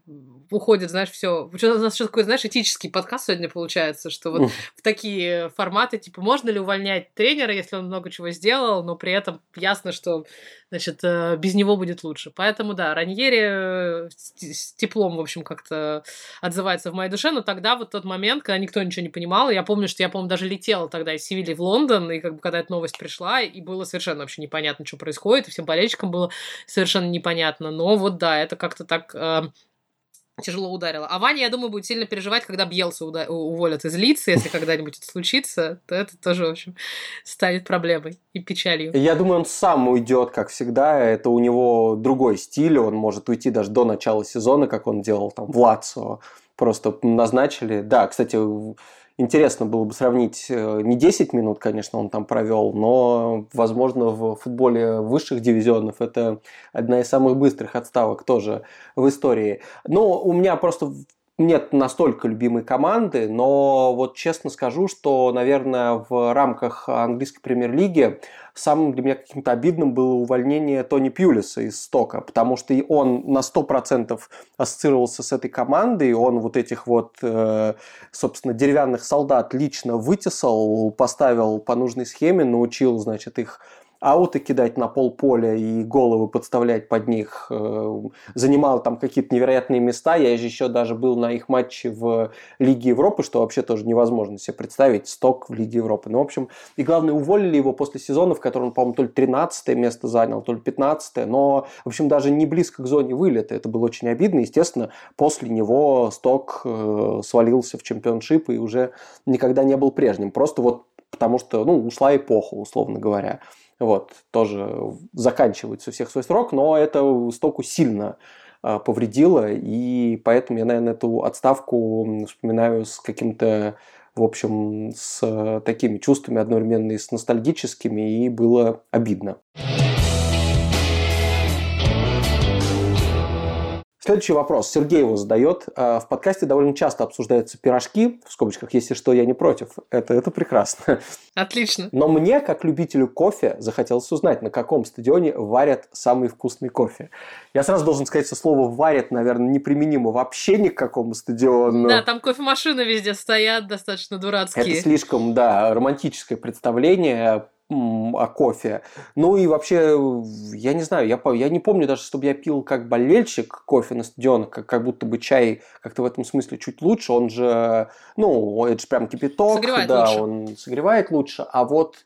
уходит, знаешь, все. У нас что такое, знаешь, этический подкаст сегодня получается, что вот в такие форматы, типа, можно ли увольнять тренера, если он много чего сделал, но при этом ясно, что, значит, э, без него будет лучше. Поэтому, да, Раньери э, с теплом, в общем, как-то отзывается в моей душе, но тогда вот тот момент, когда никто ничего не понимал, я помню, что я, помню, даже летела тогда из Севильи в Лондон, и как бы когда эта новость пришла, и было совершенно вообще непонятно, что происходит, и всем болельщикам было совершенно непонятно, но вот да, это как-то так э, тяжело ударило. А Ваня, я думаю, будет сильно переживать, когда Бьелса уда- уволят из лица, если когда-нибудь это случится, то это тоже, в общем, станет проблемой и печалью. Я думаю, он сам уйдет, как всегда. Это у него другой стиль, он может уйти даже до начала сезона, как он делал там в Лацо просто назначили. Да, кстати, интересно было бы сравнить э, не 10 минут, конечно, он там провел, но, возможно, в футболе высших дивизионов это одна из самых быстрых отставок тоже в истории. Но у меня просто нет настолько любимой команды, но вот честно скажу, что, наверное, в рамках английской премьер-лиги самым для меня каким-то обидным было увольнение Тони Пьюлиса из Стока, потому что он на 100% ассоциировался с этой командой, он вот этих вот, э, собственно, деревянных солдат лично вытесал, поставил по нужной схеме, научил, значит, их ауты кидать на пол поля и головы подставлять под них. Э, занимал там какие-то невероятные места. Я же еще даже был на их матче в Лиге Европы, что вообще тоже невозможно себе представить. Сток в Лиге Европы. Ну, в общем, и главное, уволили его после сезона, в котором он, по-моему, то ли 13 место занял, то ли 15 Но, в общем, даже не близко к зоне вылета. Это было очень обидно. Естественно, после него Сток э, свалился в чемпионшип и уже никогда не был прежним. Просто вот потому что, ну, ушла эпоха, условно говоря. Вот, тоже заканчивается у всех свой срок, но это стоку сильно а, повредило, и поэтому я, наверное, эту отставку вспоминаю с каким-то, в общем, с такими чувствами одновременно и с ностальгическими, и было обидно. Следующий вопрос. Сергей его задает. А, в подкасте довольно часто обсуждаются пирожки, в скобочках, если что, я не против. Это, это прекрасно. Отлично. Но мне, как любителю кофе, захотелось узнать, на каком стадионе варят самый вкусный кофе. Я сразу должен сказать, что слово «варят», наверное, неприменимо вообще ни к какому стадиону. Да, там кофемашины везде стоят, достаточно дурацкие. Это слишком, да, романтическое представление о кофе. Ну и вообще, я не знаю, я, я не помню даже, чтобы я пил как болельщик кофе на стадионах, как, как будто бы чай как-то в этом смысле чуть лучше. Он же, ну, это же прям кипяток. Согревает да, лучше. он согревает лучше. А вот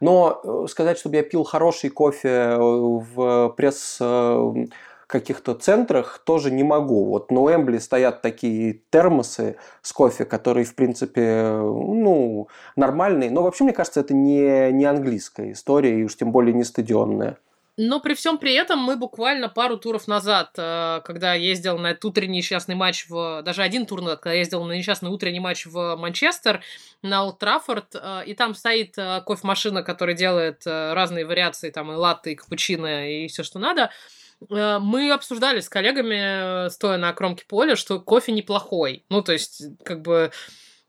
но э, сказать, чтобы я пил хороший кофе в пресс э, каких-то центрах тоже не могу. Вот на Уэмбли стоят такие термосы с кофе, которые, в принципе, ну, нормальные. Но вообще, мне кажется, это не, не английская история, и уж тем более не стадионная. Но при всем при этом мы буквально пару туров назад, э, когда ездил на этот утренний несчастный матч, в, даже один тур назад, когда ездил на несчастный утренний матч в Манчестер, на Олд Траффорд, э, и там стоит э, кофемашина, которая делает разные вариации, там и латте, и капучино, и все, что надо – мы обсуждали с коллегами, э, стоя на кромке поля, что кофе неплохой. Ну, то есть, как бы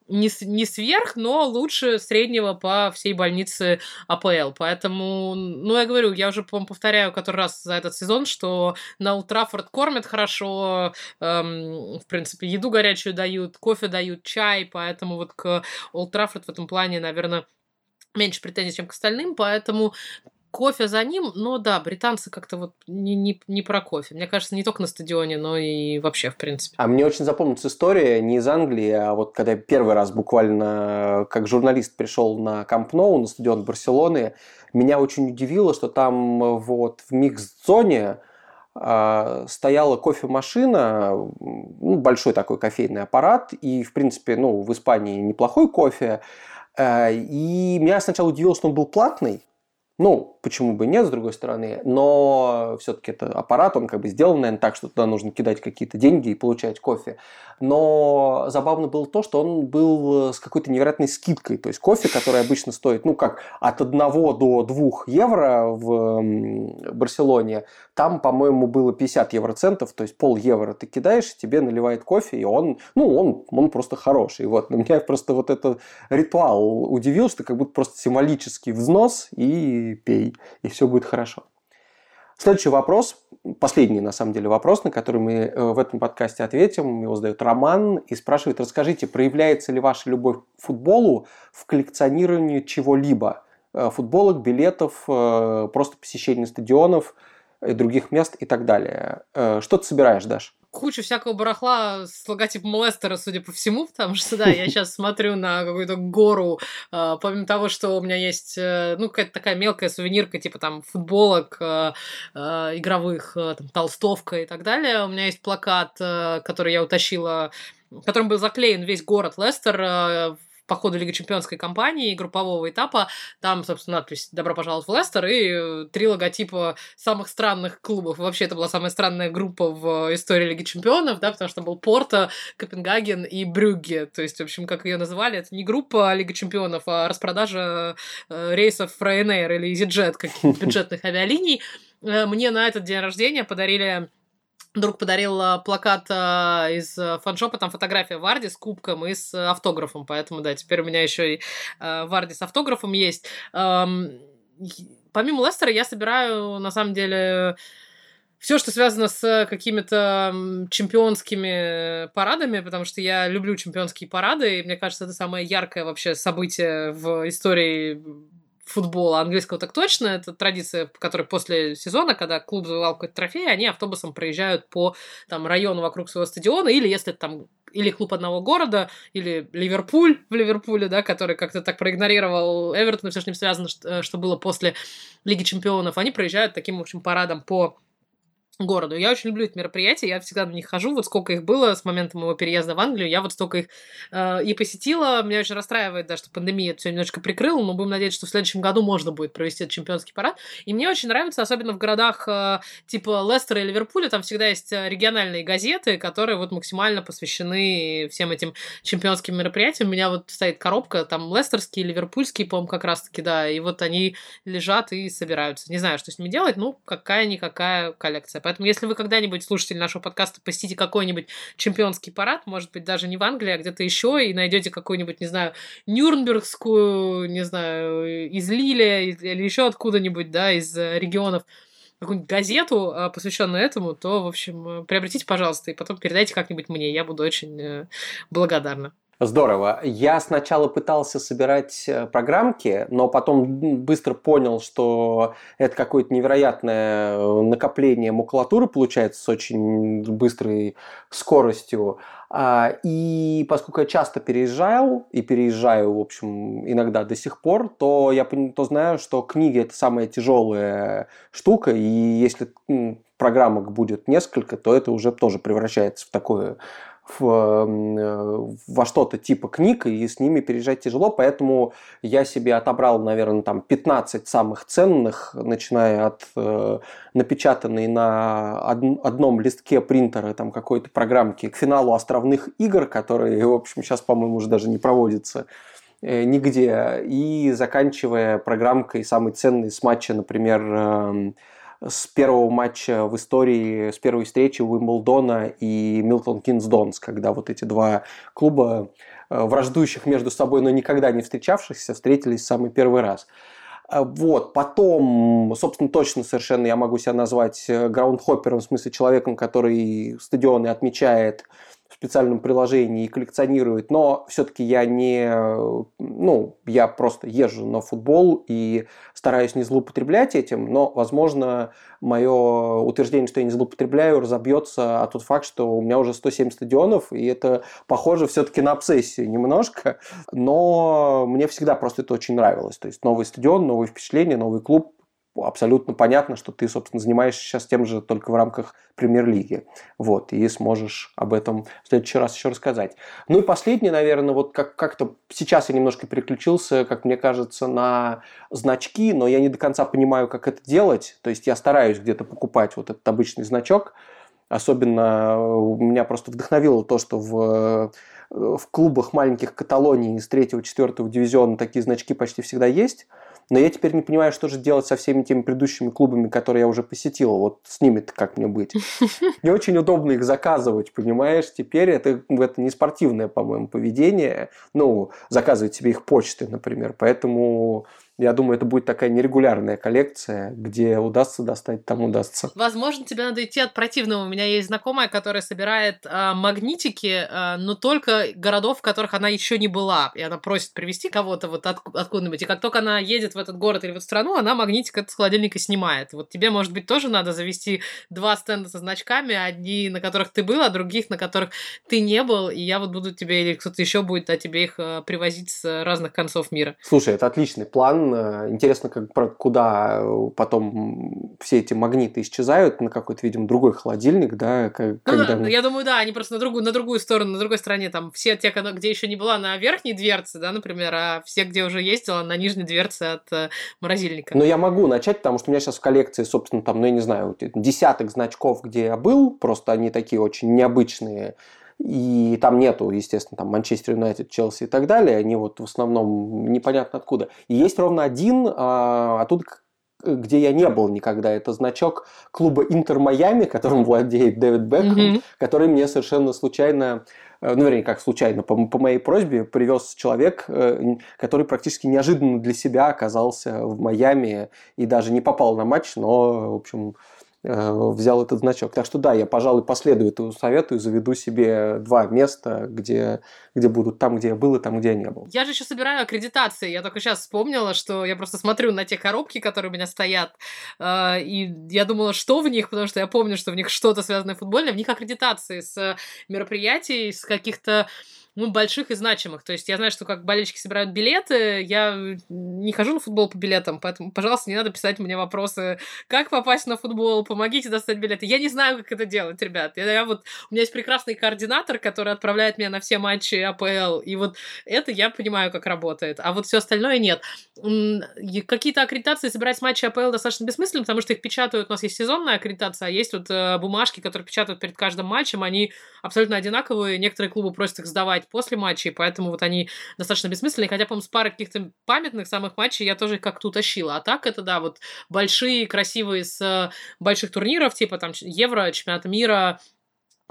не, не сверх, но лучше среднего по всей больнице АПЛ. Поэтому, ну, я говорю, я уже, по повторяю который раз за этот сезон, что на Ултрафорд кормят хорошо, эм, в принципе, еду горячую дают, кофе дают, чай, поэтому вот к Ултрафорд в этом плане, наверное, меньше претензий, чем к остальным, поэтому кофе за ним, но да, британцы как-то вот не, не, не про кофе. Мне кажется, не только на стадионе, но и вообще, в принципе. А мне очень запомнится история не из Англии, а вот когда я первый раз буквально как журналист пришел на Камп Ноу, на стадион Барселоны, меня очень удивило, что там вот в микс-зоне э, стояла кофемашина, ну, большой такой кофейный аппарат, и, в принципе, ну, в Испании неплохой кофе, э, и меня сначала удивило, что он был платный, ну, почему бы нет, с другой стороны, но все-таки это аппарат, он как бы сделан, наверное, так, что туда нужно кидать какие-то деньги и получать кофе. Но забавно было то, что он был с какой-то невероятной скидкой. То есть кофе, который обычно стоит, ну как, от 1 до 2 евро в Барселоне, там, по-моему, было 50 евроцентов, то есть пол евро ты кидаешь, тебе наливает кофе, и он, ну, он, он просто хороший. Вот. Но меня просто вот этот ритуал удивил, что как будто просто символический взнос и пей, и все будет хорошо. Следующий вопрос, последний на самом деле вопрос, на который мы э, в этом подкасте ответим, его задает Роман и спрашивает, расскажите, проявляется ли ваша любовь к футболу в коллекционировании чего-либо? Э, футболок, билетов, э, просто посещение стадионов, других мест и так далее. Что ты собираешь, Даш? Кучу всякого барахла с логотипом Лестера, судя по всему, потому что, да, я сейчас смотрю на какую-то гору, э, помимо того, что у меня есть, э, ну, какая-то такая мелкая сувенирка, типа там футболок э, э, игровых, там, толстовка и так далее, у меня есть плакат, который я утащила которым был заклеен весь город Лестер по ходу Лиги Чемпионской кампании группового этапа. Там, собственно, надпись «Добро пожаловать в Лестер» и э, три логотипа самых странных клубов. Вообще, это была самая странная группа в истории Лиги Чемпионов, да, потому что был Порто, Копенгаген и Брюгге. То есть, в общем, как ее называли, это не группа Лиги Чемпионов, а распродажа э, рейсов Ryanair или EasyJet, каких-то бюджетных авиалиний. Э, мне на этот день рождения подарили Друг подарил а, плакат а, из а, фаншопа, там фотография Варди с кубком и с автографом, поэтому, да, теперь у меня еще и Варди с автографом есть. Помимо Лестера я собираю, на самом деле, все, что связано с какими-то чемпионскими парадами, потому что я люблю чемпионские парады, и мне кажется, это самое яркое вообще событие в истории футбола английского так точно. Это традиция, которая после сезона, когда клуб завоевал какой-то трофей, они автобусом проезжают по там, району вокруг своего стадиона, или если там или клуб одного города, или Ливерпуль в Ливерпуле, да, который как-то так проигнорировал Эвертон, все, с ним связано, что, что было после Лиги Чемпионов, они проезжают таким, в общем, парадом по городу. Я очень люблю эти мероприятия, я всегда на них хожу, вот сколько их было с момента моего переезда в Англию, я вот столько их э, и посетила. Меня очень расстраивает, да, что пандемия это все немножко прикрыла, но будем надеяться, что в следующем году можно будет провести этот чемпионский парад. И мне очень нравится, особенно в городах э, типа Лестера и Ливерпуля, там всегда есть э, региональные газеты, которые вот максимально посвящены всем этим чемпионским мероприятиям. У меня вот стоит коробка, там лестерские, ливерпульские, по-моему, как раз-таки, да, и вот они лежат и собираются. Не знаю, что с ними делать, ну, какая-никакая коллекция. Поэтому, если вы когда-нибудь, слушатели нашего подкаста, посетите какой-нибудь чемпионский парад, может быть, даже не в Англии, а где-то еще, и найдете какую-нибудь, не знаю, Нюрнбергскую, не знаю, из Лиля или еще откуда-нибудь, да, из э, регионов, какую-нибудь газету, а, посвященную этому, то, в общем, э, приобретите, пожалуйста, и потом передайте как-нибудь мне. Я буду очень э, благодарна. Здорово. Я сначала пытался собирать э, программки, но потом быстро понял, что это какое-то невероятное э, накопление макулатуры получается с очень быстрой скоростью. А, и поскольку я часто переезжал и переезжаю, в общем, иногда до сих пор, то я то знаю, что книги это самая тяжелая штука, и если программок будет несколько, то это уже тоже превращается в такое в, э, во что-то типа книг, и с ними переезжать тяжело, поэтому я себе отобрал, наверное, там 15 самых ценных, начиная от э, напечатанной на од- одном листке принтера там какой-то программки к финалу островных игр, которые, в общем, сейчас, по-моему, уже даже не проводятся э, нигде, и заканчивая программкой самой ценной с матча, например, э, с первого матча в истории, с первой встречи Уимблдона и Милтон Кинс Донс, когда вот эти два клуба, э, враждующих между собой, но никогда не встречавшихся, встретились в самый первый раз. А вот, потом, собственно, точно совершенно я могу себя назвать э, граундхоппером, в смысле человеком, который стадионы отмечает, специальном приложении и коллекционирует, но все-таки я не, ну, я просто езжу на футбол и стараюсь не злоупотреблять этим, но, возможно, мое утверждение, что я не злоупотребляю, разобьется, а тот факт, что у меня уже 107 стадионов, и это похоже все-таки на обсессию немножко, но мне всегда просто это очень нравилось. То есть новый стадион, новые впечатления, новый клуб, абсолютно понятно, что ты, собственно, занимаешься сейчас тем же только в рамках премьер-лиги. Вот, и сможешь об этом в следующий раз еще рассказать. Ну и последнее, наверное, вот как- как-то сейчас я немножко переключился, как мне кажется, на значки, но я не до конца понимаю, как это делать. То есть я стараюсь где-то покупать вот этот обычный значок. Особенно меня просто вдохновило то, что в в клубах маленьких Каталонии из 3-4 дивизиона такие значки почти всегда есть. Но я теперь не понимаю, что же делать со всеми теми предыдущими клубами, которые я уже посетил. Вот с ними-то как мне быть? Не очень удобно их заказывать, понимаешь? Теперь это, это не спортивное, по-моему, поведение. Ну, заказывать себе их почты, например. Поэтому я думаю, это будет такая нерегулярная коллекция, где удастся достать, там удастся. Возможно, тебе надо идти от противного. У меня есть знакомая, которая собирает э, магнитики, э, но только городов, в которых она еще не была. И она просит привезти кого-то вот от, откуда-нибудь. И как только она едет в этот город или в эту страну, она магнитик от холодильника снимает. Вот тебе, может быть, тоже надо завести два стенда со значками, одни, на которых ты был, а других, на которых ты не был. И я вот буду тебе, или кто-то еще будет, а тебе их э, привозить с разных концов мира. Слушай, это отличный план Интересно, как, куда э, потом все эти магниты исчезают, на какой-то, видимо, другой холодильник, да? Как, ну, когда... да, я думаю, да, они просто на другую, на другую сторону, на другой стороне, там, все те, где еще не была на верхней дверце, да, например, а все, где уже ездила, на нижней дверце от э, морозильника. Но я могу начать, потому что у меня сейчас в коллекции, собственно, там, ну, я не знаю, десяток значков, где я был, просто они такие очень необычные, и там нету, естественно, там Манчестер Юнайтед, Челси и так далее, они вот в основном непонятно откуда. И есть ровно один, а, оттуда где я не был никогда. Это значок клуба Интер Майами, которым владеет Дэвид Бекхэм, mm-hmm. который мне совершенно случайно, э, ну, вернее, как случайно, по, по моей просьбе привез человек, э, который практически неожиданно для себя оказался в Майами и даже не попал на матч, но, в общем, Э, взял этот значок. Так что да, я, пожалуй, последую этому совету и заведу себе два места, где, где будут там, где я был, и там, где я не был. Я же еще собираю аккредитации. Я только сейчас вспомнила, что я просто смотрю на те коробки, которые у меня стоят, э, и я думала, что в них, потому что я помню, что в них что-то связанное футбольное, в них аккредитации с мероприятий, с каких-то ну, больших и значимых. То есть я знаю, что как болельщики собирают билеты, я не хожу на футбол по билетам, поэтому, пожалуйста, не надо писать мне вопросы, как попасть на футбол, помогите достать билеты. Я не знаю, как это делать, ребят. Я, я вот, у меня есть прекрасный координатор, который отправляет меня на все матчи АПЛ, и вот это я понимаю, как работает, а вот все остальное нет. Какие-то аккредитации собирать с матча АПЛ достаточно бессмысленно, потому что их печатают, у нас есть сезонная аккредитация, а есть вот э, бумажки, которые печатают перед каждым матчем, они абсолютно одинаковые, некоторые клубы просят их сдавать играть после матчей, поэтому вот они достаточно бессмысленные. Хотя, по-моему, с парой каких-то памятных самых матчей я тоже как-то утащила. А так это, да, вот большие, красивые с больших турниров, типа там Евро, Чемпионата мира,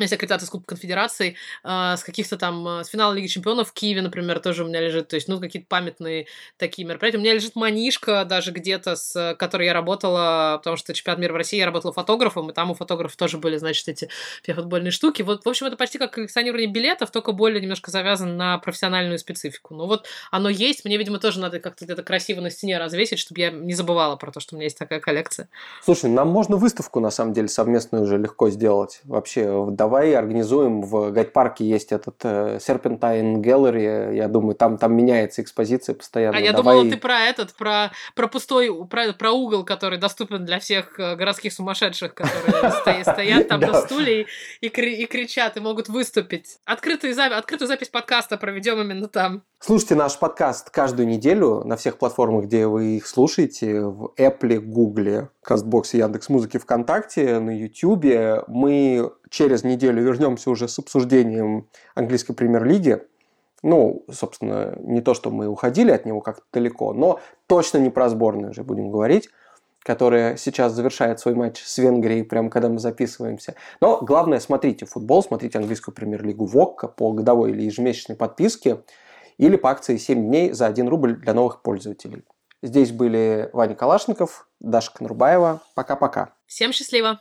если аккредитация с Кубка Конфедерации, э, с каких-то там, э, с финала Лиги Чемпионов в Киеве, например, тоже у меня лежит, то есть, ну, какие-то памятные такие мероприятия. У меня лежит манишка даже где-то, с которой я работала, потому что чемпионат мира в России я работала фотографом, и там у фотографов тоже были, значит, эти все футбольные штуки. Вот, в общем, это почти как коллекционирование билетов, только более немножко завязан на профессиональную специфику. Ну, вот оно есть, мне, видимо, тоже надо как-то где-то красиво на стене развесить, чтобы я не забывала про то, что у меня есть такая коллекция. Слушай, нам можно выставку, на самом деле, совместную уже легко сделать. Вообще, давай организуем. В Гайд-парке есть этот э, Serpentine Gallery. Я думаю, там, там меняется экспозиция постоянно. А я давай... думала, ты про этот, про, про пустой, про, про угол, который доступен для всех э, городских сумасшедших, которые стоят там на стуле и кричат, и могут выступить. Открытую запись подкаста проведем именно там. Слушайте наш подкаст каждую неделю на всех платформах, где вы их слушаете, в Apple, Google, Кастбоксе, Яндекс.Музыке, ВКонтакте, на YouTube. Мы через неделю вернемся уже с обсуждением английской премьер-лиги. Ну, собственно, не то, что мы уходили от него как-то далеко, но точно не про сборную уже будем говорить которая сейчас завершает свой матч с Венгрией, прямо когда мы записываемся. Но главное, смотрите футбол, смотрите английскую премьер-лигу ВОК по годовой или ежемесячной подписке или по акции 7 дней за 1 рубль для новых пользователей. Здесь были Ваня Калашников, Даша Конурбаева. Пока-пока. Всем счастливо!